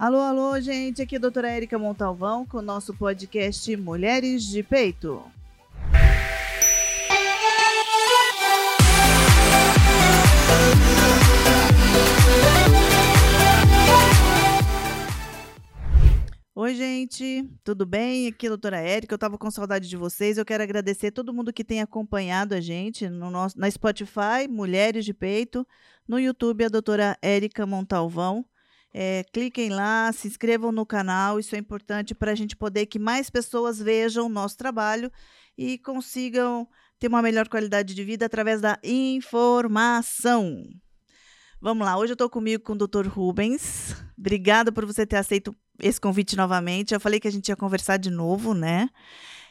Alô, alô, gente, aqui é a doutora Érica Montalvão com o nosso podcast Mulheres de Peito. Oi, gente, tudo bem? Aqui é a doutora Érica. Eu estava com saudade de vocês. Eu quero agradecer todo mundo que tem acompanhado a gente no nosso, na Spotify, Mulheres de Peito, no YouTube, a doutora Érica Montalvão. É, cliquem lá, se inscrevam no canal, isso é importante para a gente poder que mais pessoas vejam o nosso trabalho e consigam ter uma melhor qualidade de vida através da informação. Vamos lá, hoje eu estou comigo com o Dr. Rubens. Obrigada por você ter aceito esse convite novamente. Eu falei que a gente ia conversar de novo, né?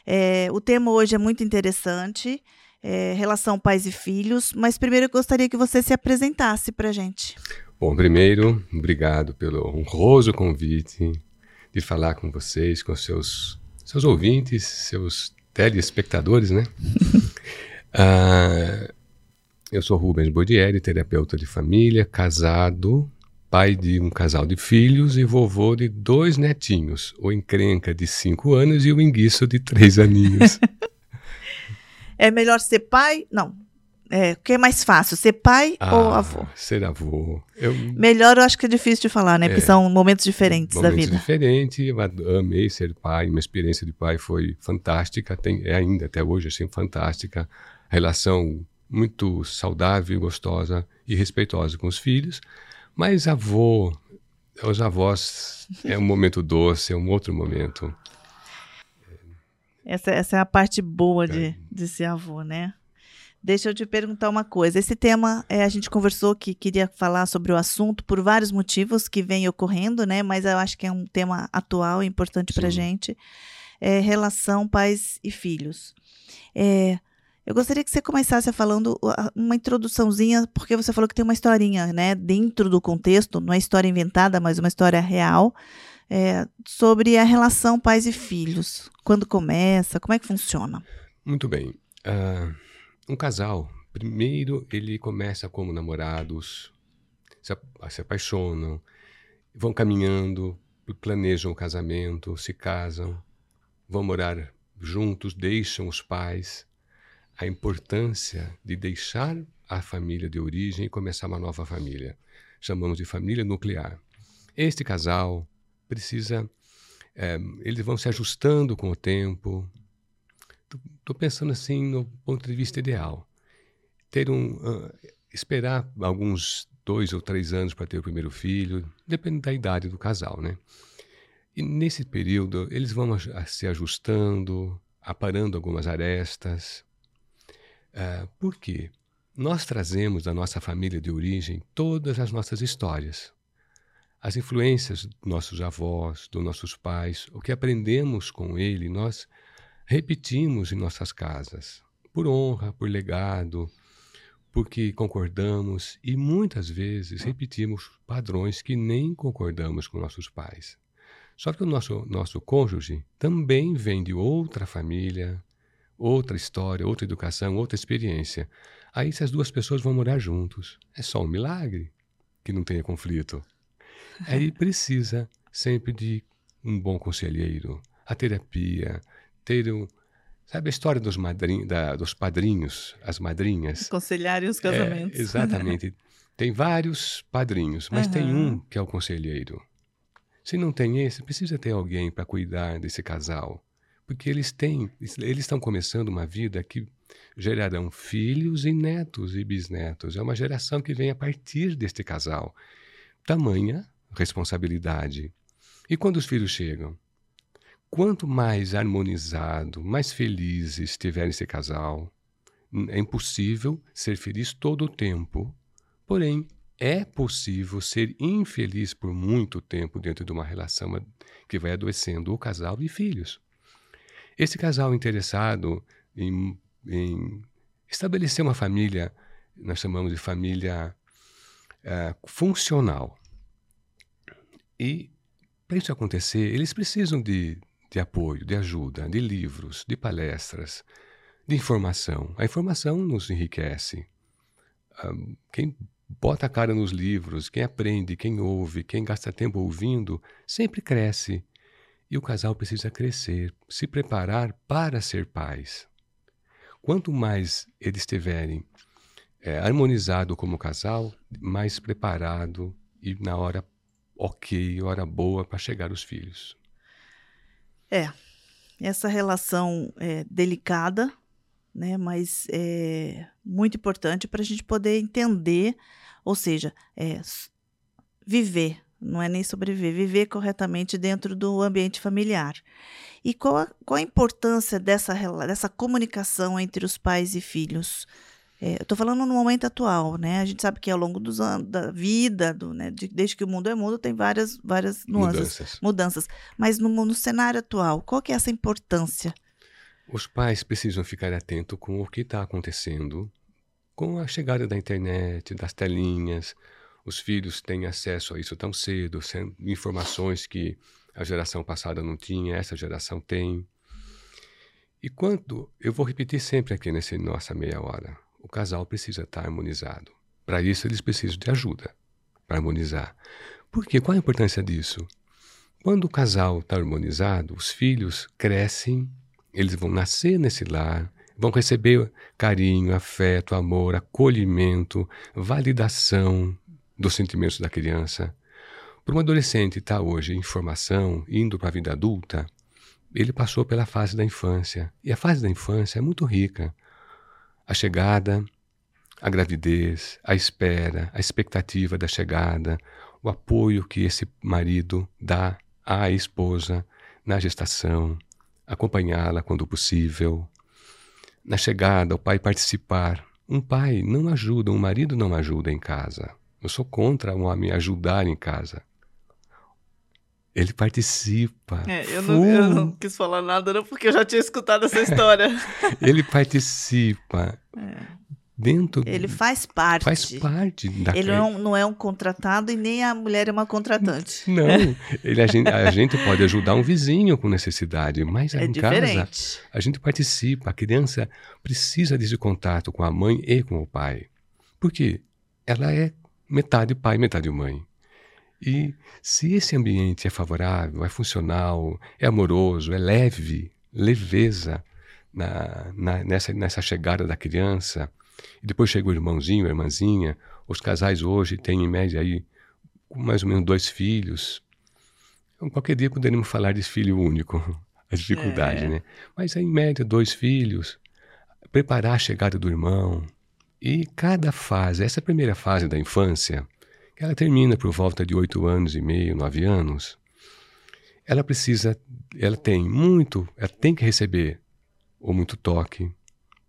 É, o tema hoje é muito interessante, é, relação pais e filhos, mas primeiro eu gostaria que você se apresentasse para a gente. Bom, primeiro, obrigado pelo honroso convite de falar com vocês, com seus, seus ouvintes, seus telespectadores, né? ah, eu sou Rubens Bodieri, terapeuta de família, casado, pai de um casal de filhos e vovô de dois netinhos, o encrenca de cinco anos e o enguiço de três aninhos. é melhor ser pai? Não. É, o que é mais fácil, ser pai ah, ou avô? Ser avô. Eu... Melhor eu acho que é difícil de falar, né? É, Porque são momentos diferentes momentos da vida. diferentes. Eu amei ser pai. Minha experiência de pai foi fantástica. Tem, é ainda até hoje assim fantástica. Relação muito saudável, gostosa e respeitosa com os filhos. Mas avô, os avós é um momento doce, é um outro momento. Essa, essa é a parte boa de, de ser avô, né? Deixa eu te perguntar uma coisa. Esse tema, é, a gente conversou que queria falar sobre o assunto por vários motivos que vem ocorrendo, né? Mas eu acho que é um tema atual e importante para gente. É, relação pais e filhos. É, eu gostaria que você começasse falando uma introduçãozinha, porque você falou que tem uma historinha, né, dentro do contexto, não é história inventada, mas uma história real, é, sobre a relação pais e filhos. Quando começa, como é que funciona? Muito bem. Uh, um casal, primeiro ele começa como namorados, se, se apaixonam, vão caminhando, planejam o casamento, se casam, vão morar juntos, deixam os pais a importância de deixar a família de origem e começar uma nova família. Chamamos de família nuclear. Este casal precisa. É, eles vão se ajustando com o tempo. Estou pensando assim no ponto de vista ideal. Ter um. Uh, esperar alguns dois ou três anos para ter o primeiro filho, depende da idade do casal, né? E nesse período eles vão se ajustando, aparando algumas arestas, Uh, por quê? Nós trazemos da nossa família de origem todas as nossas histórias. As influências dos nossos avós, dos nossos pais, o que aprendemos com ele, nós repetimos em nossas casas, por honra, por legado, porque concordamos e muitas vezes repetimos padrões que nem concordamos com nossos pais. Só que o nosso, nosso cônjuge também vem de outra família, outra história, outra educação, outra experiência. Aí, se as duas pessoas vão morar juntos, é só um milagre que não tenha conflito. Aí precisa sempre de um bom conselheiro, a terapia, ter um. Sabe a história dos, da, dos padrinhos, as madrinhas? Conselharem os casamentos. É, exatamente. tem vários padrinhos, mas uhum. tem um que é o conselheiro. Se não tem esse, precisa ter alguém para cuidar desse casal porque eles têm, eles estão começando uma vida que gerarão filhos e netos e bisnetos. É uma geração que vem a partir deste casal. Tamanha responsabilidade. E quando os filhos chegam? Quanto mais harmonizado, mais feliz estiver esse casal, é impossível ser feliz todo o tempo. Porém, é possível ser infeliz por muito tempo dentro de uma relação que vai adoecendo o casal e filhos. Esse casal interessado em, em estabelecer uma família, nós chamamos de família uh, funcional. E para isso acontecer, eles precisam de, de apoio, de ajuda, de livros, de palestras, de informação. A informação nos enriquece. Quem bota a cara nos livros, quem aprende, quem ouve, quem gasta tempo ouvindo, sempre cresce. E o casal precisa crescer, se preparar para ser pais. Quanto mais eles estiverem é, harmonizado como casal, mais preparado e na hora ok, hora boa para chegar os filhos. É, essa relação é delicada, né, mas é muito importante para a gente poder entender, ou seja, é, viver, não é nem sobreviver, viver corretamente dentro do ambiente familiar. E qual a, qual a importância dessa, dessa comunicação entre os pais e filhos? É, eu estou falando no momento atual, né? A gente sabe que ao longo dos anos da vida, do, né, de, desde que o mundo é mundo, tem várias, várias nuances, mudanças. mudanças. Mas no, no cenário atual, qual que é essa importância? Os pais precisam ficar atentos com o que está acontecendo com a chegada da internet, das telinhas. Os filhos têm acesso a isso tão cedo, informações que a geração passada não tinha, essa geração tem. E quando, eu vou repetir sempre aqui nessa nossa meia hora, o casal precisa estar harmonizado. Para isso, eles precisam de ajuda para harmonizar. Por quê? Qual a importância disso? Quando o casal está harmonizado, os filhos crescem, eles vão nascer nesse lar, vão receber carinho, afeto, amor, acolhimento, validação dos sentimentos da criança. Para um adolescente estar tá hoje em formação, indo para a vida adulta, ele passou pela fase da infância. E a fase da infância é muito rica a chegada, a gravidez, a espera, a expectativa da chegada, o apoio que esse marido dá à esposa na gestação, acompanhá-la quando possível. Na chegada, o pai participar. Um pai não ajuda, um marido não ajuda em casa. Eu sou contra um homem ajudar em casa. Ele participa. É, eu, não, eu, não, quis falar nada, não, porque eu já tinha escutado essa história. ele participa. É. Dentro. Ele faz parte. Faz parte da Ele não, é não, é um contratado e nem a mulher é uma contratante. Não. Ele, a, gente, a gente pode ajudar um vizinho com necessidade, mas é em diferente. casa a gente participa. A criança precisa desse contato com a mãe e com o pai. Porque ela é metade pai, metade mãe. E se esse ambiente é favorável, é funcional, é amoroso, é leve, leveza na, na, nessa, nessa chegada da criança, e depois chega o irmãozinho, a irmãzinha, os casais hoje têm em média aí mais ou menos dois filhos. Então, qualquer dia poderíamos falar de filho único, a dificuldade, é. né? Mas em média dois filhos, preparar a chegada do irmão. E cada fase, essa primeira fase da infância, ela termina por volta de oito anos e meio, nove anos, ela precisa, ela tem muito, ela tem que receber ou muito toque,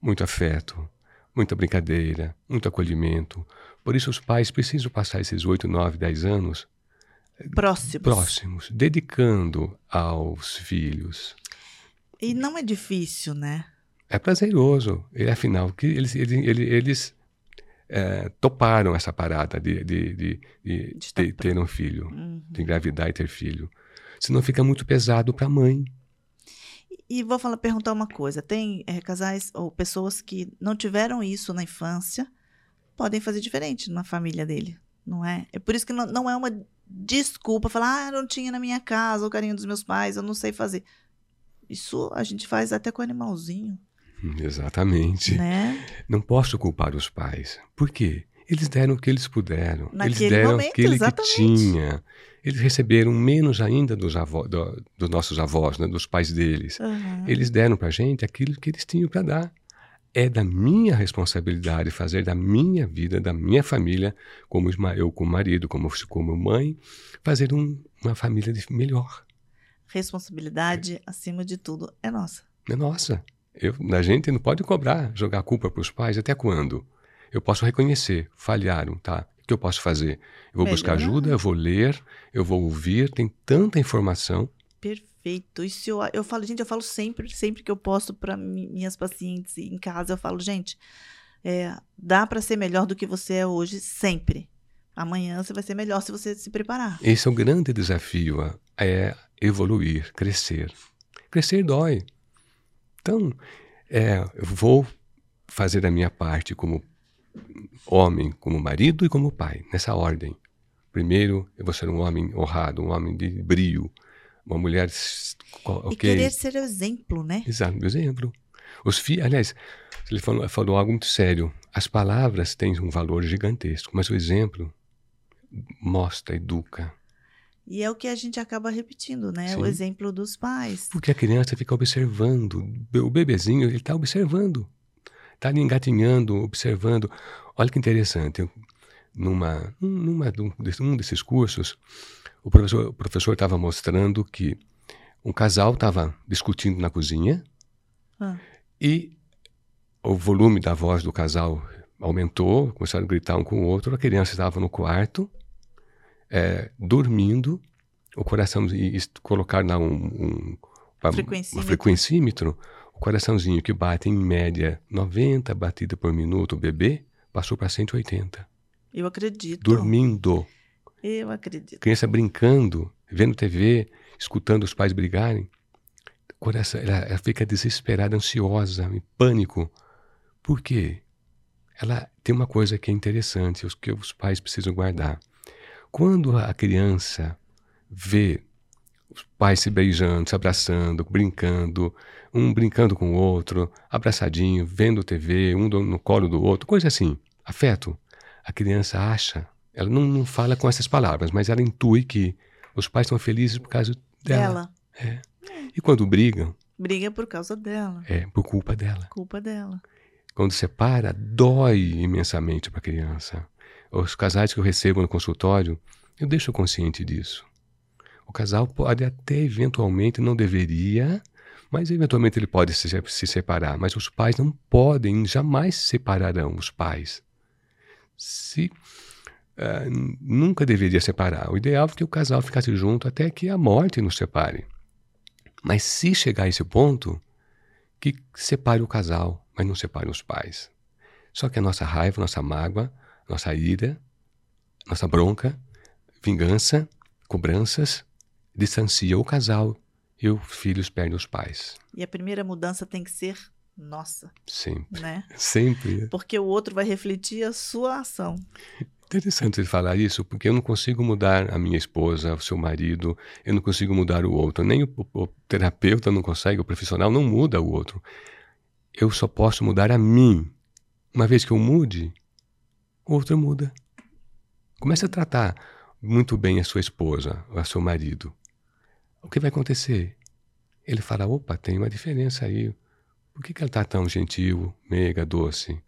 muito afeto, muita brincadeira, muito acolhimento. Por isso os pais precisam passar esses oito, nove, dez anos próximos, próximos, dedicando aos filhos. E não é difícil, né? É prazeroso. E afinal, que eles, eles, eles é, toparam essa parada de, de, de, de, de ter um filho, uhum. de engravidar e ter filho. Senão fica muito pesado para a mãe. E vou falar, perguntar uma coisa: tem é, casais ou pessoas que não tiveram isso na infância, podem fazer diferente na família dele, não é? É por isso que não, não é uma desculpa falar, ah, não tinha na minha casa o carinho dos meus pais, eu não sei fazer. Isso a gente faz até com animalzinho. Exatamente. Né? Não posso culpar os pais. Por quê? Eles deram o que eles puderam. Naquele eles deram momento, aquele exatamente. que tinha. Eles receberam menos ainda dos, avós, do, dos nossos avós, né, dos pais deles. Uhum. Eles deram para gente aquilo que eles tinham para dar. É da minha responsabilidade fazer da minha vida, da minha família, como eu como marido, como, como mãe, fazer um, uma família melhor. Responsabilidade, acima de tudo, é nossa. É nossa. Eu, a gente não pode cobrar, jogar a culpa para os pais até quando? Eu posso reconhecer, falharam, tá? O que eu posso fazer? Eu vou Melhor. buscar ajuda, eu vou ler, eu vou ouvir, tem tanta informação. Perfeito. Isso eu, eu falo, gente, eu falo sempre, sempre que eu posto para minhas pacientes em casa, eu falo, gente, é, dá para ser melhor do que você é hoje, sempre. Amanhã você vai ser melhor se você se preparar. Esse é o grande desafio, é evoluir, crescer. Crescer dói. Então, é, eu vou fazer a minha parte como homem como marido e como pai, nessa ordem. Primeiro, eu vou ser um homem honrado, um homem de brio, uma mulher. Okay. E querer ser exemplo, né? Exato, exemplo. Os filhos, aliás, ele falou, falou algo muito sério. As palavras têm um valor gigantesco, mas o exemplo mostra, educa. E é o que a gente acaba repetindo, né? Sim. O exemplo dos pais. Porque a criança fica observando. O bebezinho, ele está observando. Está ali engatinhando, observando. Olha que interessante. Numa, numa, num desses cursos, o professor estava mostrando que um casal estava discutindo na cozinha ah. e o volume da voz do casal aumentou, começaram a gritar um com o outro, a criança estava no quarto, é, dormindo, o coração, e, colocar lá um, um uma, frequencímetro. frequencímetro, o coraçãozinho que bate em média 90 batidas por minuto, o bebê, passou para 180. Eu acredito. Dormindo. Eu acredito. Criança brincando, vendo TV, escutando os pais brigarem. Coração, ela, ela fica desesperada, ansiosa, em pânico. Por quê? Ela tem uma coisa que é interessante, que os pais precisam guardar. Quando a criança vê os pais se beijando, se abraçando, brincando, um brincando com o outro, abraçadinho, vendo TV, um no colo do outro, coisa assim, afeto. A criança acha, ela não, não fala com essas palavras, mas ela intui que os pais estão felizes por causa dela. É. E quando brigam. Briga por causa dela. É, por culpa dela. Culpa dela. Quando separa, dói imensamente para a criança. Os casais que eu recebo no consultório, eu deixo consciente disso. O casal pode até eventualmente, não deveria, mas eventualmente ele pode se, se separar. Mas os pais não podem, jamais se separarão, os pais. Se uh, nunca deveria separar. O ideal é que o casal ficasse junto até que a morte nos separe. Mas se chegar a esse ponto, que separe o casal, mas não separe os pais. Só que a nossa raiva, nossa mágoa, nossa ira, nossa bronca, vingança, cobranças, distancia o casal e os filhos perdem os pais. E a primeira mudança tem que ser nossa. Sempre. Né? Sempre. Porque o outro vai refletir a sua ação. Interessante ele falar isso, porque eu não consigo mudar a minha esposa, o seu marido, eu não consigo mudar o outro. Nem o, o terapeuta não consegue, o profissional não muda o outro. Eu só posso mudar a mim. Uma vez que eu mude, o outro muda. Comece a tratar muito bem a sua esposa, a seu marido. O que vai acontecer? Ele fala: opa, tem uma diferença aí. Por que, que ela está tão gentil, meiga, doce?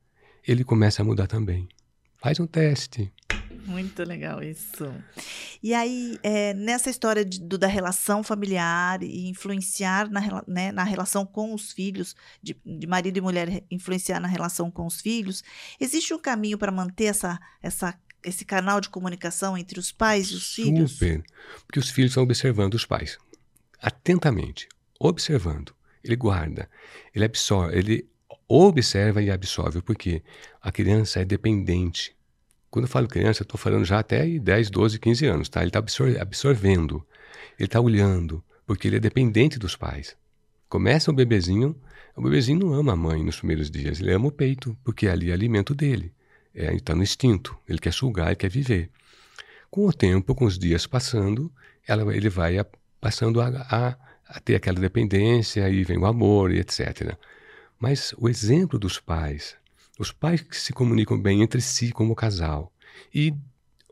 Ele começa a mudar também. Faz um teste. Muito legal isso. E aí, é, nessa história de, do, da relação familiar e influenciar na, né, na relação com os filhos, de, de, marido e mulher influenciar na relação com os filhos, existe um caminho para manter essa, essa, esse canal de comunicação entre os pais e os Super, filhos? Super, porque os filhos estão observando os pais, atentamente, observando. Ele guarda, ele absorve, ele observa e absorve, porque a criança é dependente. Quando eu falo criança, eu estou falando já até 10, 12, 15 anos, tá? Ele está absor absorvendo, ele está olhando, porque ele é dependente dos pais. Começa o bebezinho, o bebezinho não ama a mãe nos primeiros dias, ele ama o peito, porque ali é alimento dele. É, está no instinto, ele quer sugar, ele quer viver. Com o tempo, com os dias passando, ela, ele vai a, passando a, a, a ter aquela dependência, aí vem o amor e etc. Mas o exemplo dos pais, os pais que se comunicam bem entre si como casal e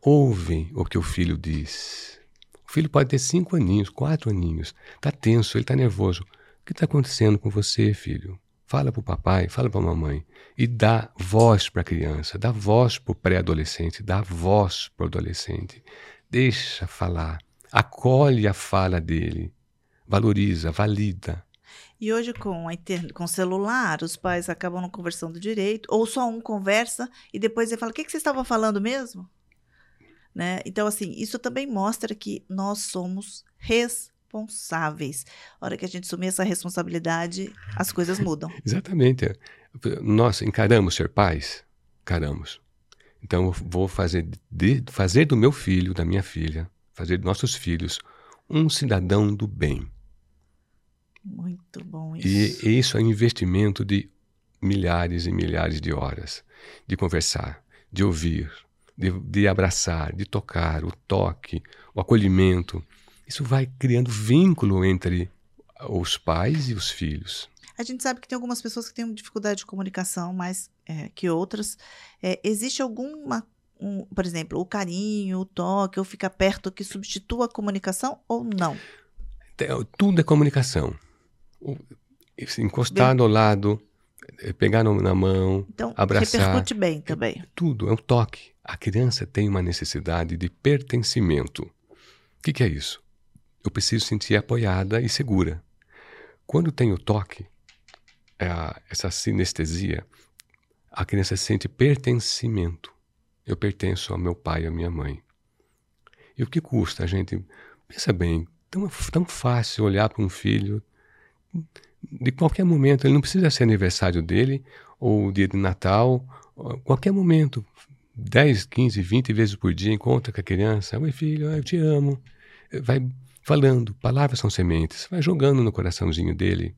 ouvem o que o filho diz. O filho pode ter cinco aninhos, quatro aninhos, está tenso, ele está nervoso. O que está acontecendo com você, filho? Fala para o papai, fala para a mamãe. E dá voz para a criança, dá voz para o pré-adolescente, dá voz para o adolescente. Deixa falar, acolhe a fala dele, valoriza, valida. E hoje, com, a com o celular, os pais acabam não conversando direito, ou só um conversa e depois ele fala: o que, que você estava falando mesmo? Né? Então, assim, isso também mostra que nós somos responsáveis. A hora que a gente assumir essa responsabilidade, as coisas mudam. Exatamente. Nós encaramos ser pais? Encaramos. Então, eu vou fazer, de, fazer do meu filho, da minha filha, fazer de nossos filhos um cidadão do bem muito bom isso. E isso é um investimento de milhares e milhares de horas de conversar, de ouvir, de, de abraçar, de tocar, o toque, o acolhimento. Isso vai criando vínculo entre os pais e os filhos. A gente sabe que tem algumas pessoas que têm dificuldade de comunicação mais é, que outras. É, existe alguma, um, por exemplo, o carinho, o toque, ou ficar perto que substitua a comunicação ou não? Tudo é comunicação. Encostar ao lado, é, pegar na mão, então, abraçar. Repercute bem também. É, tudo, é um toque. A criança tem uma necessidade de pertencimento. O que, que é isso? Eu preciso sentir apoiada e segura. Quando tem o toque, é essa sinestesia, a criança sente pertencimento. Eu pertenço ao meu pai e à minha mãe. E o que custa a gente? Pensa bem, tão, tão fácil olhar para um filho de qualquer momento. Ele não precisa ser aniversário dele, ou dia de Natal, qualquer momento. 10, 15, 20 vezes por dia encontra com a criança. Oi, filho, eu te amo. Vai falando. Palavras são sementes. Vai jogando no coraçãozinho dele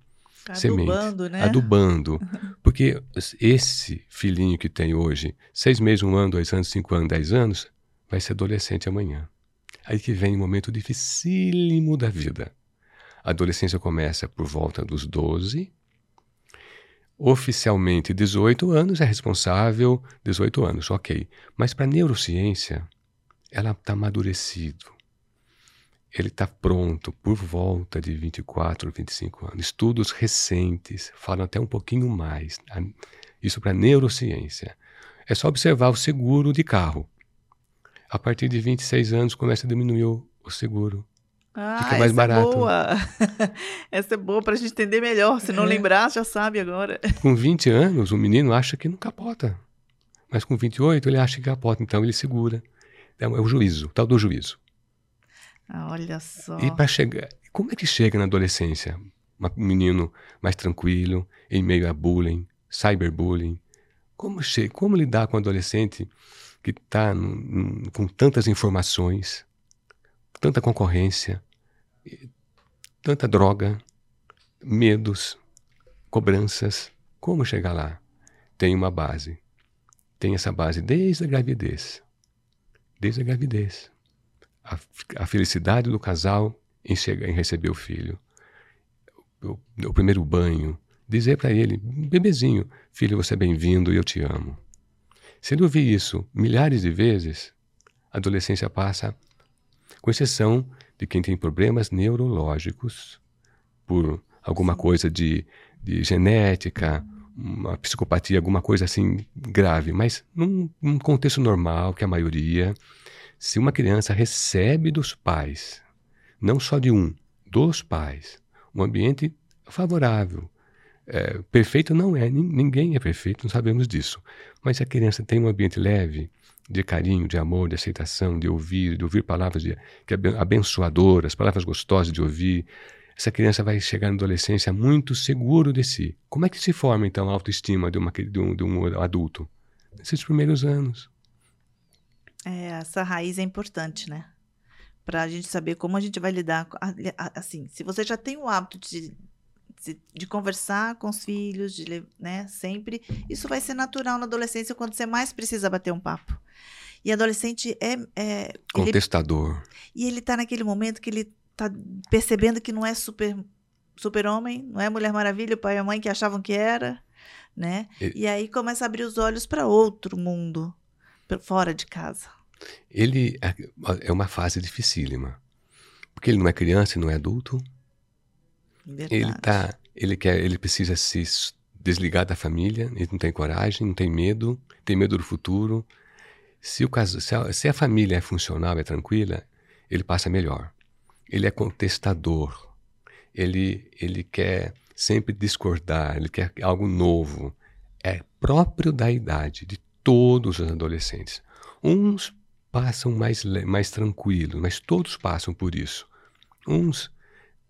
Adubando, né? Adubando. Porque esse filhinho que tem hoje, seis meses, um ano, dois anos, cinco anos, dez anos, vai ser adolescente amanhã. Aí que vem o um momento dificílimo da vida. A adolescência começa por volta dos 12. Oficialmente, 18 anos é responsável, 18 anos, ok. Mas para a neurociência, ela está amadurecido ele está pronto por volta de 24, 25 anos. Estudos recentes falam até um pouquinho mais. Isso para neurociência. É só observar o seguro de carro. A partir de 26 anos começa a diminuir o seguro. Ah, Fica mais essa é barato. É boa. essa é boa para a gente entender melhor. Se não é. lembrar, já sabe agora. Com 20 anos, o menino acha que não capota. Mas com 28, ele acha que capota. Então ele segura. Então, é o juízo, tal do juízo. Ah, olha só. E para chegar. Como é que chega na adolescência? Um menino mais tranquilo, em meio a bullying, cyberbullying. Como, che como lidar com um adolescente que está com tantas informações, tanta concorrência, tanta droga, medos, cobranças? Como chegar lá? Tem uma base. Tem essa base desde a gravidez. Desde a gravidez a, a felicidade do casal em, chegar, em receber o filho. O, o primeiro banho, dizer para ele, bebezinho, filho, você é bem-vindo e eu te amo. Se ele ouvir isso milhares de vezes, a adolescência passa, com exceção de quem tem problemas neurológicos, por alguma coisa de, de genética, uma psicopatia, alguma coisa assim grave, mas num, num contexto normal, que a maioria se uma criança recebe dos pais, não só de um, dos pais, um ambiente favorável, é, perfeito não é, ninguém é perfeito, não sabemos disso. Mas se a criança tem um ambiente leve, de carinho, de amor, de aceitação, de ouvir, de ouvir palavras de, que abençoadoras, palavras gostosas de ouvir, essa criança vai chegar na adolescência muito seguro de si. Como é que se forma, então, a autoestima de, uma, de, um, de um adulto? Nesses primeiros anos. É, essa raiz é importante, né? Para a gente saber como a gente vai lidar. Assim, se você já tem o hábito de, de, de, conversar com os filhos, de, né, sempre, isso vai ser natural na adolescência quando você mais precisa bater um papo. E adolescente é. é Contestador. Ele, e ele está naquele momento que ele está percebendo que não é super super-homem, não é Mulher Maravilha, o pai e a mãe que achavam que era, né? E, e aí começa a abrir os olhos para outro mundo fora de casa? Ele é, é uma fase dificílima. Porque ele não é criança e não é adulto. Verdade. Ele tá, ele quer, ele precisa se desligar da família, ele não tem coragem, não tem medo, tem medo do futuro. Se o caso, se a, se a família é funcional, é tranquila, ele passa melhor. Ele é contestador. Ele ele quer sempre discordar, ele quer algo novo. É próprio da idade, de todos os adolescentes. Uns passam mais, mais tranquilos, mas todos passam por isso. Uns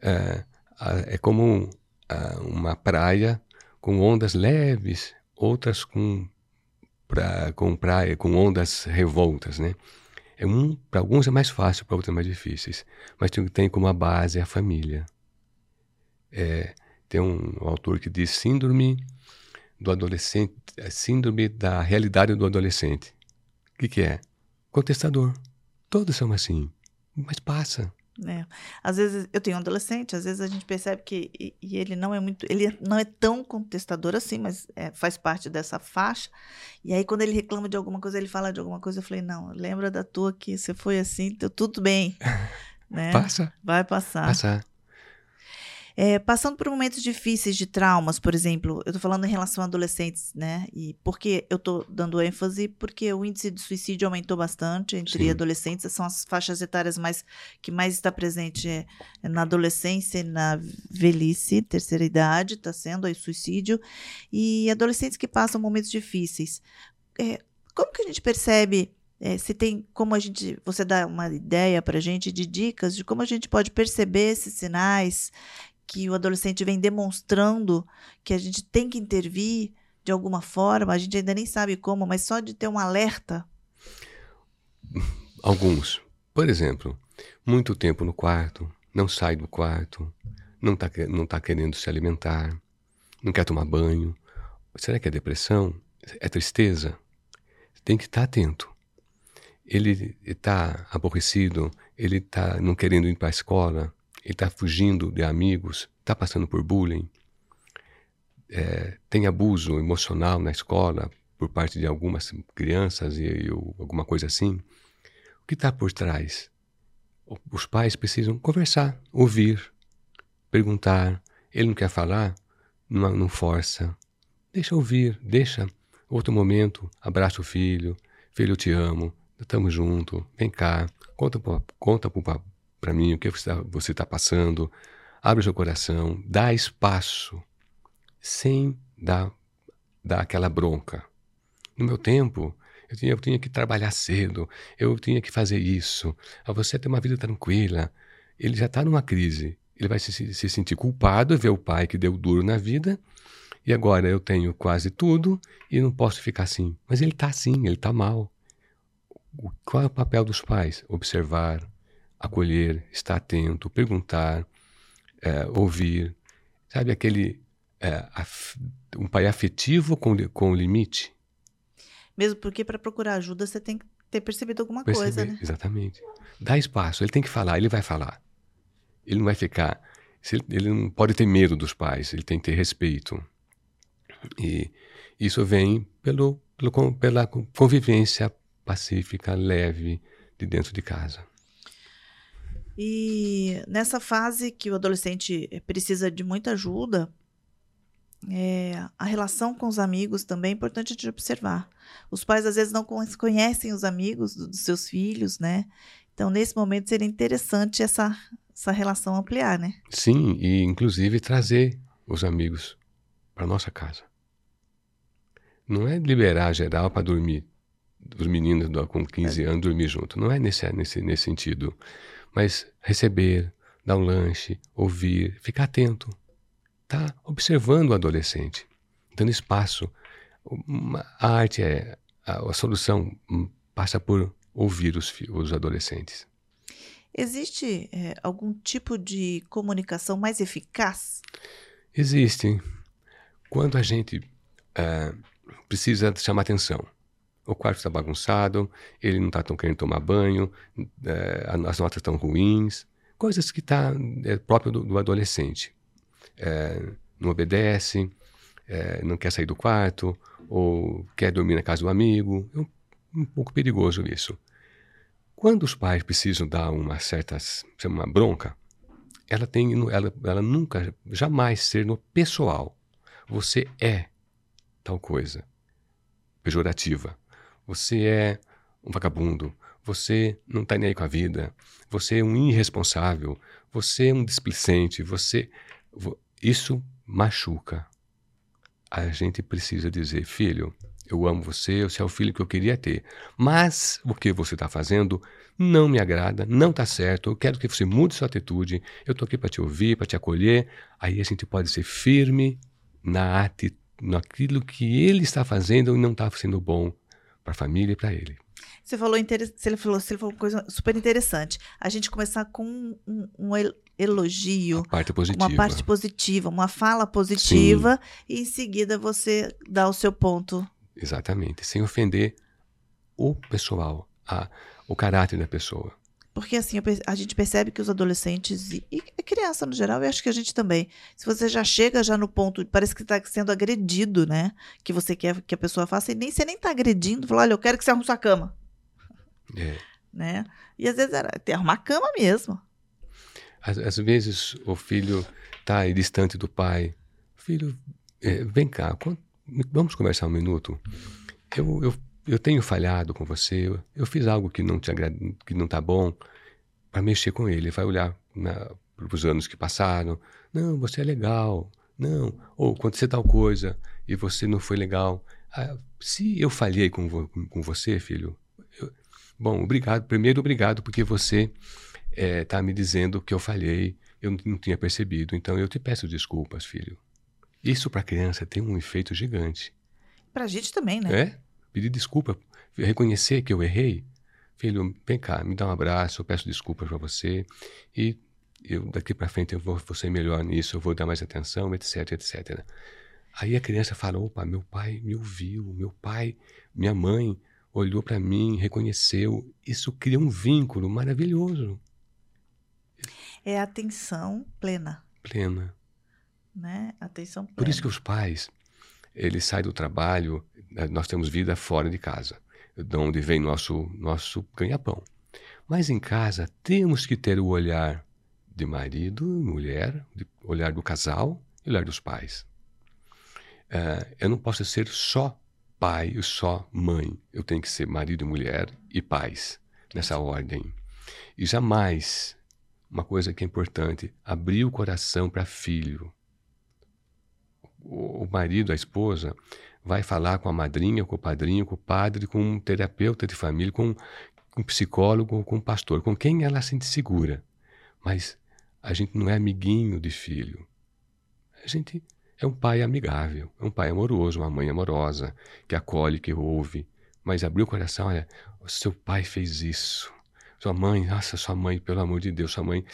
é, é como é, uma praia com ondas leves, outras com, com praia com ondas revoltas, né? É um, para alguns é mais fácil, para outros é mais difíceis. Mas tem, tem como a base a família. É, tem um, autor que diz síndrome do adolescente, a síndrome da realidade do adolescente. O que, que é? Contestador. Todos são assim, mas passa. É. Às vezes eu tenho um adolescente, às vezes a gente percebe que e, e ele não é muito, ele não é tão contestador assim, mas é, faz parte dessa faixa. E aí quando ele reclama de alguma coisa, ele fala de alguma coisa, eu falei não, lembra da tua que você foi assim, tudo bem, né? Passa. Vai passar. Passar. É, passando por momentos difíceis de traumas, por exemplo, eu estou falando em relação a adolescentes, né? E por que eu estou dando ênfase? Porque o índice de suicídio aumentou bastante entre Sim. adolescentes, são as faixas etárias mais que mais está presente é, na adolescência e na velhice, terceira idade, está sendo aí suicídio, e adolescentes que passam momentos difíceis. É, como que a gente percebe é, se tem como a gente, você dá uma ideia para a gente de dicas de como a gente pode perceber esses sinais que o adolescente vem demonstrando que a gente tem que intervir de alguma forma, a gente ainda nem sabe como, mas só de ter um alerta. Alguns. Por exemplo, muito tempo no quarto, não sai do quarto, não está não tá querendo se alimentar, não quer tomar banho. Será que é depressão? É tristeza? Tem que estar atento. Ele está aborrecido, ele está não querendo ir para a escola, ele está fugindo de amigos, está passando por bullying, é, tem abuso emocional na escola por parte de algumas crianças e, e alguma coisa assim. O que está por trás? Os pais precisam conversar, ouvir, perguntar. Ele não quer falar? Não, não força. Deixa ouvir, deixa. Outro momento, abraça o filho. Filho, eu te amo. Estamos juntos. Vem cá. Conta, conta para mim o que você está passando. Abre seu coração. Dá espaço. Sem dar, dar aquela bronca. No meu tempo, eu tinha, eu tinha que trabalhar cedo, eu tinha que fazer isso. A você ter uma vida tranquila. Ele já está numa crise. Ele vai se, se sentir culpado, ver o pai que deu duro na vida. E agora eu tenho quase tudo e não posso ficar assim. Mas ele está assim, ele está mal. Qual é o papel dos pais? Observar, acolher, estar atento, perguntar, é, ouvir. Sabe aquele. É, af, um pai afetivo com, com limite? Mesmo porque para procurar ajuda você tem que ter percebido alguma Perceber, coisa, né? Exatamente. Dá espaço, ele tem que falar, ele vai falar. Ele não vai ficar. Ele não pode ter medo dos pais, ele tem que ter respeito. E isso vem pelo, pelo, pela convivência pacífica, leve, de dentro de casa. E nessa fase que o adolescente precisa de muita ajuda, é, a relação com os amigos também é importante de observar. Os pais às vezes não conhecem os amigos dos seus filhos, né? Então, nesse momento, seria interessante essa, essa relação ampliar, né? Sim, e inclusive trazer os amigos para nossa casa. Não é liberar geral para dormir, os meninos com 15 é. anos dormir junto. Não é nesse, nesse, nesse sentido. Mas receber, dar um lanche, ouvir, ficar atento está observando o adolescente, dando espaço. A arte é a, a solução hum, passa por ouvir os, os adolescentes. Existe é, algum tipo de comunicação mais eficaz? Existe. Quando a gente é, precisa chamar atenção. O quarto está bagunçado, ele não está tão querendo tomar banho, é, as notas estão ruins, coisas que está é, próprio do, do adolescente é, não obedece, é, não quer sair do quarto, ou quer dormir na casa do amigo. É um, um pouco perigoso isso. Quando os pais precisam dar uma certa uma bronca, ela tem ela, ela nunca jamais ser no pessoal. Você é tal coisa pejorativa. Você é um vagabundo. Você não está nem aí com a vida. Você é um irresponsável. Você é um displicente. Você isso machuca. A gente precisa dizer, filho, eu amo você, você é o filho que eu queria ter. Mas o que você está fazendo não me agrada, não está certo. Eu quero que você mude sua atitude. Eu estou aqui para te ouvir, para te acolher. Aí a gente pode ser firme na atitude, naquilo que ele está fazendo e não está sendo bom para a família e para ele. Você falou, você falou, você falou uma coisa super interessante. A gente começar com um, um, elogio, A parte positiva. uma parte positiva, uma fala positiva, e em seguida você dá o seu ponto. Exatamente. Sem ofender o pessoal, a, o caráter da pessoa. Porque assim, a gente percebe que os adolescentes e, e a criança no geral, eu acho que a gente também, se você já chega já no ponto, parece que está sendo agredido, né? Que você quer que a pessoa faça, e nem você nem está agredindo, fala, olha, eu quero que você arrume sua cama, É. né? E às vezes era que arrumar a cama mesmo. Às, às vezes o filho está aí distante do pai. Filho, é, vem cá, vamos conversar um minuto. Eu, eu, eu tenho falhado com você, eu, eu fiz algo que não te agrada, que não está bom, para mexer com ele. Ele vai olhar para os anos que passaram. Não, você é legal. Não, ou aconteceu tal coisa e você não foi legal. Ah, se eu falhei com, vo- com você, filho, eu- bom, obrigado. Primeiro, obrigado porque você está me dizendo que eu falhei, eu não, não tinha percebido. Então eu te peço desculpas, filho. Isso para criança tem um efeito gigante. Pra gente também, né? É? Pedir desculpa, reconhecer que eu errei. Filho, vem cá, me dá um abraço, eu peço desculpas para você e eu daqui para frente eu vou, vou ser melhor nisso, eu vou dar mais atenção, etc, etc. Aí a criança fala: opa, meu pai me ouviu, meu pai, minha mãe olhou para mim, reconheceu. Isso cria um vínculo maravilhoso, É atenção plena, plena. né? Atenção plena. Por isso que os pais, eles saem do trabalho, eh, nós temos vida fora de casa, de onde vem nosso, nosso ganha-pão. Mas em casa temos que ter o olhar de marido e mulher, de- olhar do casal e olhar dos pais. Eh, eu não posso ser só pai e só mãe. Eu tenho que ser marido e mulher e pais, nessa ordem. E jamais, uma coisa que é importante, abrir o coração para filho o marido, a esposa, vai falar com a madrinha, com o padrinho, com o padre, com um terapeuta de família, com com um psicólogo, com um pastor, com quem ela se sente segura. Mas a gente não é amiguinho de filho. A gente é um pai amigável, é um pai amoroso, uma mãe amorosa, que acolhe, que ouve. Mas abrir o coração, olha, o seu pai fez isso. Sua mãe, nossa, sua mãe, pelo amor de Deus, sua mãe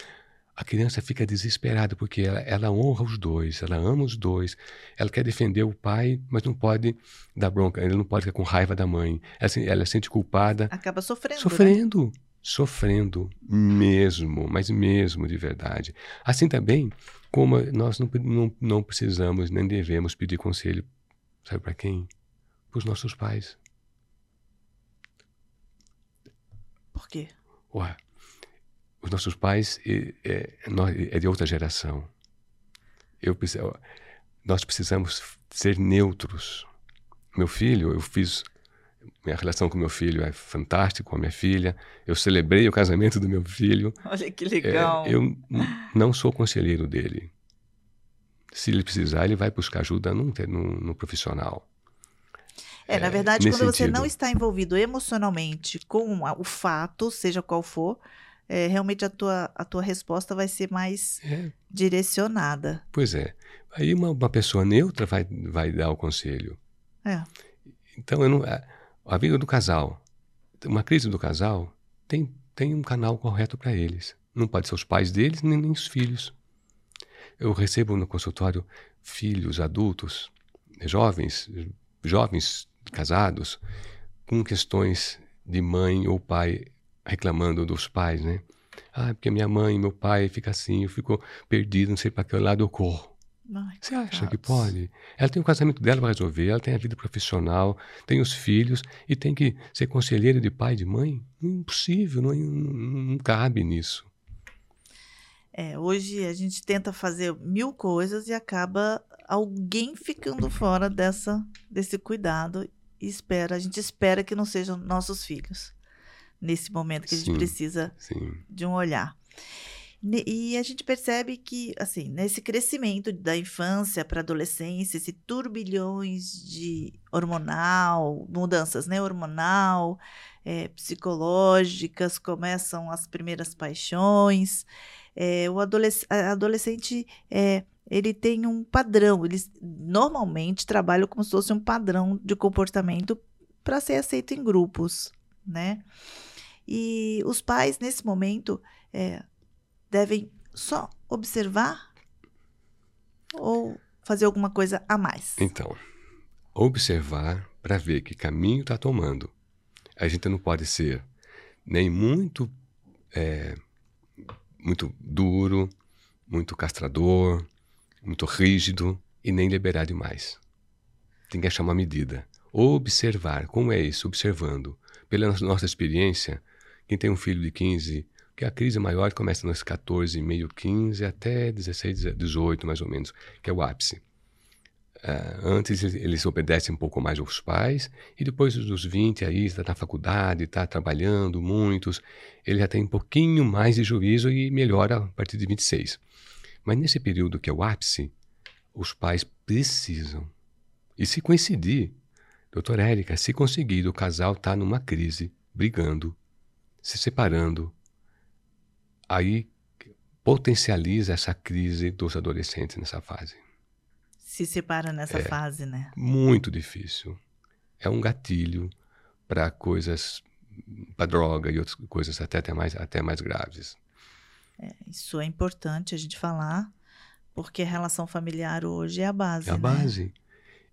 a criança fica desesperada porque ela, ela honra os dois, ela ama os dois, ela quer defender o pai, mas não pode dar bronca, ela não pode ficar com raiva da mãe. Ela, ela se sente culpada, Acaba sofrendo, né? sofrendo, sofrendo mesmo, mas mesmo de verdade. Assim também como nós não, não, não precisamos nem devemos pedir conselho, sabe para quem? Para os nossos pais. Por quê? Ué, os nossos pais é, é, é de outra geração. Eu, nós precisamos ser neutros. Meu filho, eu fiz. Minha relação com meu filho é fantástica, com a minha filha. Eu celebrei o casamento do meu filho. Olha que É, legal. eu n- não sou conselheiro dele. Se ele precisar, ele vai buscar ajuda num, num profissional. É, na É, verdade, quando você sentido. não está envolvido emocionalmente com a- o fato, seja qual for, é, realmente a tua, a tua resposta vai ser mais É, direcionada. pois é. Aí uma, uma pessoa neutra vai, vai dar o conselho. É. Então, eu não, a, a vida do casal, uma crise do casal, tem, tem um canal correto para eles. Não pode ser os pais deles, nem, nem os filhos. Eu recebo no consultório filhos adultos, jovens, jovens casados, com questões de mãe ou pai reclamando dos pais, né? Ah, porque minha mãe e meu pai fica assim, eu fico perdido, não sei para que lado eu corro. Ai, Você acha que pode? Ela tem o casamento dela para resolver, ela tem a vida profissional, tem os filhos e tem que ser conselheira de pai e de mãe? Impossível, não, não, não cabe nisso. É, hoje a gente tenta fazer mil coisas e acaba alguém ficando fora dessa, desse cuidado e espera, a gente espera que não sejam nossos filhos nesse momento que a gente Sim. precisa Sim, de um olhar. E a gente percebe que, assim, nesse crescimento da infância para a adolescência, esse turbilhões de hormonal, mudanças, né? Hormonal, eh, psicológicas, começam as primeiras paixões. Eh, o adolesc adolescente, eh, ele tem um padrão, eles normalmente trabalham como se fosse um padrão de comportamento para ser aceito em grupos, né? E os pais, nesse momento, é, devem só observar ou fazer alguma coisa a mais? Então, observar para ver que caminho está tomando. A gente não pode ser nem muito é, muito duro, muito castrador, muito rígido e nem liberar demais. Tem que achar uma medida. Observar. Como é isso? Observando. Pela nossa experiência, quem tem um filho de 15, que a crise maior começa nos 14, meio 15 até 16, 18 mais ou menos, que é o ápice. Uh, antes eles obedecem um pouco mais aos pais e depois dos 20 aí está na faculdade, está trabalhando muitos, ele já tem um pouquinho mais de juízo e melhora a partir de 26. Mas nesse período que é o ápice, os pais precisam. E se coincidir, doutora Érica, se conseguir o casal está numa crise, brigando, se separando, aí potencializa essa crise dos adolescentes nessa fase se separa nessa é fase, né? Muito difícil. É um gatilho para coisas, para droga e outras coisas até, até, mais, até mais graves. É, isso é importante a gente falar, porque a relação familiar hoje é a base. É a né? base.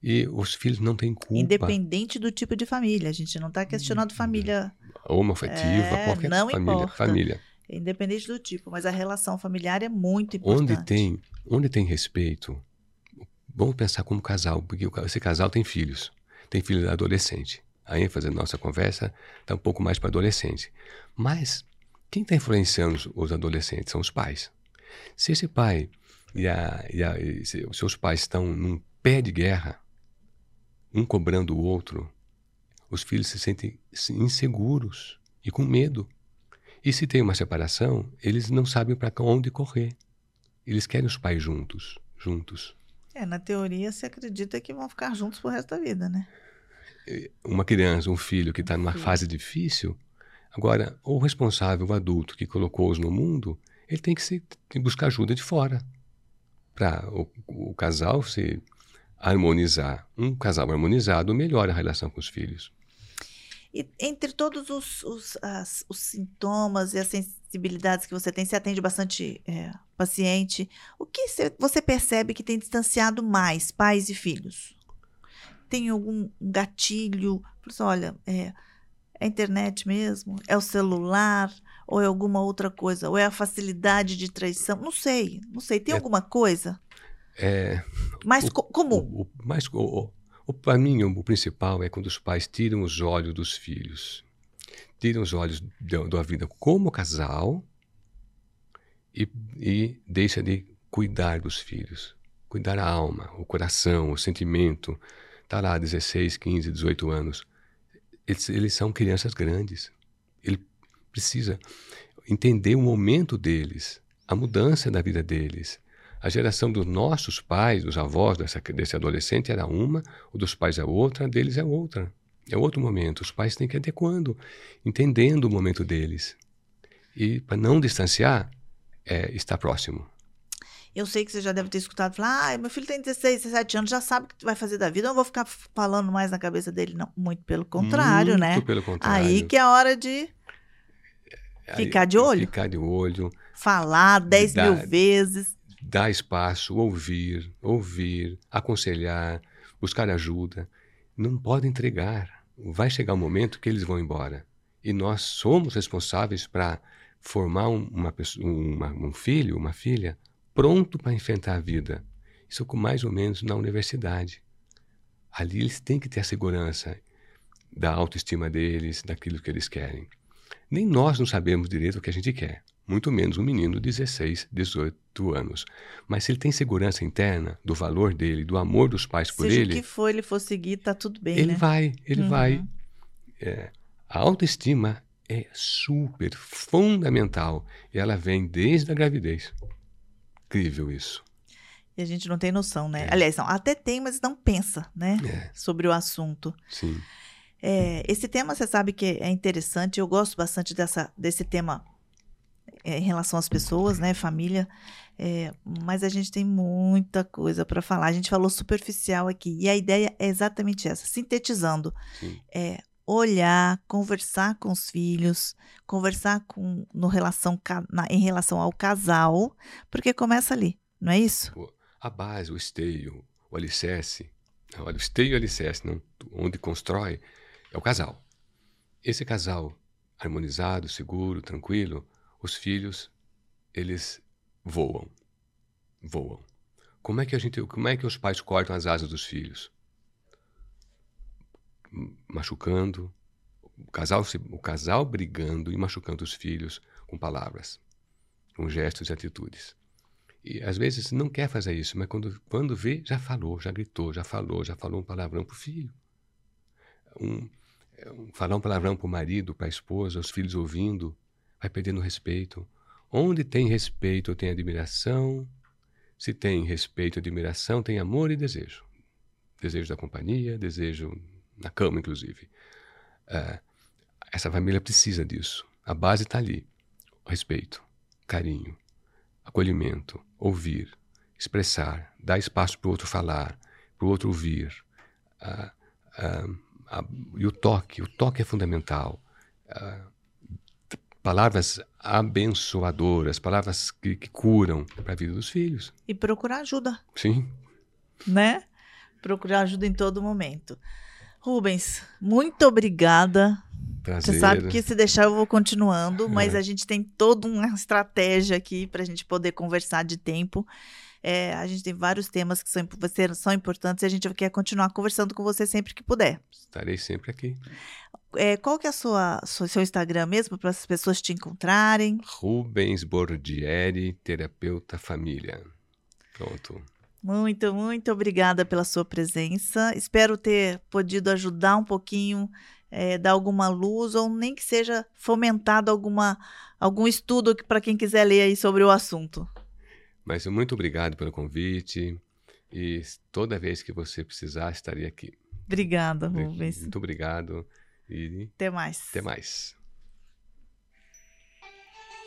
E os filhos não têm culpa. Independente do tipo de família. A gente não está questionando família. Homoafetiva, é, qualquer não família. Importa. família. Independente do tipo, mas a relação familiar é muito importante. Onde tem, onde tem respeito, Vamos pensar como casal, porque esse casal tem filhos, tem filhos adolescente. A ênfase da nossa conversa está um pouco mais para adolescente. Mas quem está influenciando os adolescentes são os pais. Se esse pai e, a, e, a, e os seus pais estão num pé de guerra, um cobrando o outro, os filhos se sentem inseguros e com medo. E se tem uma separação, eles não sabem para onde correr. Eles querem os pais juntos, juntos. É, na teoria se acredita que vão ficar juntos pro resto da vida, né? Uma criança, um filho que está numa Sim. fase difícil, agora, o responsável, o adulto que colocou-os no mundo, ele tem que, se, tem que buscar ajuda de fora para o, o casal se harmonizar. Um casal harmonizado melhora a relação com os filhos. E entre todos os, os, as, os sintomas e as sensibilidades que você tem, você atende bastante é, paciente. O que cê, você percebe que tem distanciado mais pais e filhos? Tem algum gatilho? Assim, olha, é, é a internet mesmo? É o celular? Ou é alguma outra coisa? Ou é a facilidade de traição? Não sei, não sei. Tem É- alguma coisa É, mais o- co- comum? o, o, mais, o, para mim, o principal é quando os pais tiram os olhos dos filhos. Tiram os olhos da, da vida como casal e, e deixa de cuidar dos filhos. Cuidar a alma, o coração, o sentimento. Está lá, 16, 15, 18 anos. Eles, eles são crianças grandes. Ele precisa entender o momento deles, a mudança da vida deles. A geração dos nossos pais, dos avós dessa, desse adolescente era uma, o dos pais é outra, a deles é outra. É outro momento. Os pais têm que ir adequando, entendendo o momento deles. E para não distanciar, é estar próximo. Eu sei que você já deve ter escutado falar, ah, meu filho tem 16, 17 anos, já sabe o que vai fazer da vida, eu não vou ficar falando mais na cabeça dele, não. Muito pelo contrário, Muito né? pelo contrário. Aí que é a hora de ficar de olho. Ficar de olho, falar 10 Dá- mil vezes. Dar espaço, ouvir, ouvir, aconselhar, buscar ajuda. Não pode entregar. Vai chegar um momento que eles vão embora. E nós somos responsáveis para formar um- uma, uma- um filho, uma filha, pronto para enfrentar a vida. Isso com mais ou menos na universidade. Ali eles têm que ter a segurança da autoestima deles, daquilo que eles querem. Nem nós não sabemos direito o que a gente quer, muito menos um menino de 16, 18 anos. Mas se ele tem segurança interna do valor dele, do amor dos pais por Seja ele, o que for ele for seguir, tá tudo bem, ele né? vai, ele Uhum. vai. É, a autoestima é super fundamental e ela vem desde a gravidez. Incrível isso. E a gente não tem noção, né? É. Aliás, não, até tem, mas não pensa, né? É, Sobre o assunto. sim. É, esse tema, você sabe que é interessante. Eu gosto bastante dessa, desse tema em relação às pessoas, né? Família. É, mas a gente tem muita coisa para falar. A gente falou superficial aqui. E a ideia é exatamente essa. Sintetizando. Sim. É, olhar, conversar com os filhos, conversar com no relação na, em relação ao casal, porque começa ali, não é isso? A base, o esteio, o alicerce, o esteio e o alicerce, não, onde constrói, é o casal. Esse casal harmonizado, seguro, tranquilo, os filhos eles voam, voam. Como é que a gente, como é que os pais cortam as asas dos filhos? machucando, o casal, o casal brigando e machucando os filhos com palavras, com gestos e atitudes. E às vezes não quer fazer isso, mas quando, quando vê, já falou, já gritou, já falou, já falou um palavrão para o filho. Um, um, falar um palavrão para o marido, para a esposa, os filhos ouvindo, vai perdendo respeito. Onde tem respeito, tem admiração. Se tem respeito e admiração, tem amor e desejo. Desejo da companhia, desejo na cama, inclusive. É, essa família precisa disso. A base está ali: respeito, carinho, acolhimento, ouvir, expressar, dar espaço para o outro falar, para o outro ouvir. e o toque, o toque é fundamental. Palavras abençoadoras, palavras que, que curam para a vida dos filhos. E procurar ajuda. Sim. Né? Procurar ajuda em todo momento. Rubens, muito obrigada. Prazer. Você sabe que se deixar eu vou continuando, mas é. a gente tem toda uma estratégia aqui para a gente poder conversar de tempo. É, a gente tem vários temas que são, são importantes e a gente quer continuar conversando com você sempre que puder. Estarei sempre aqui. É, qual que é a sua, seu Instagram mesmo para as pessoas te encontrarem? Rubens Bordieri, terapeuta família. Pronto. Muito, muito obrigada pela sua presença. Espero ter podido ajudar um pouquinho, é, dar alguma luz, ou nem que seja fomentado alguma, algum estudo para quem quiser ler aí sobre o assunto. Mas muito obrigado pelo convite e toda vez que você precisar, estarei aqui. Obrigada, Rubens. Muito obrigado e até mais. Até mais.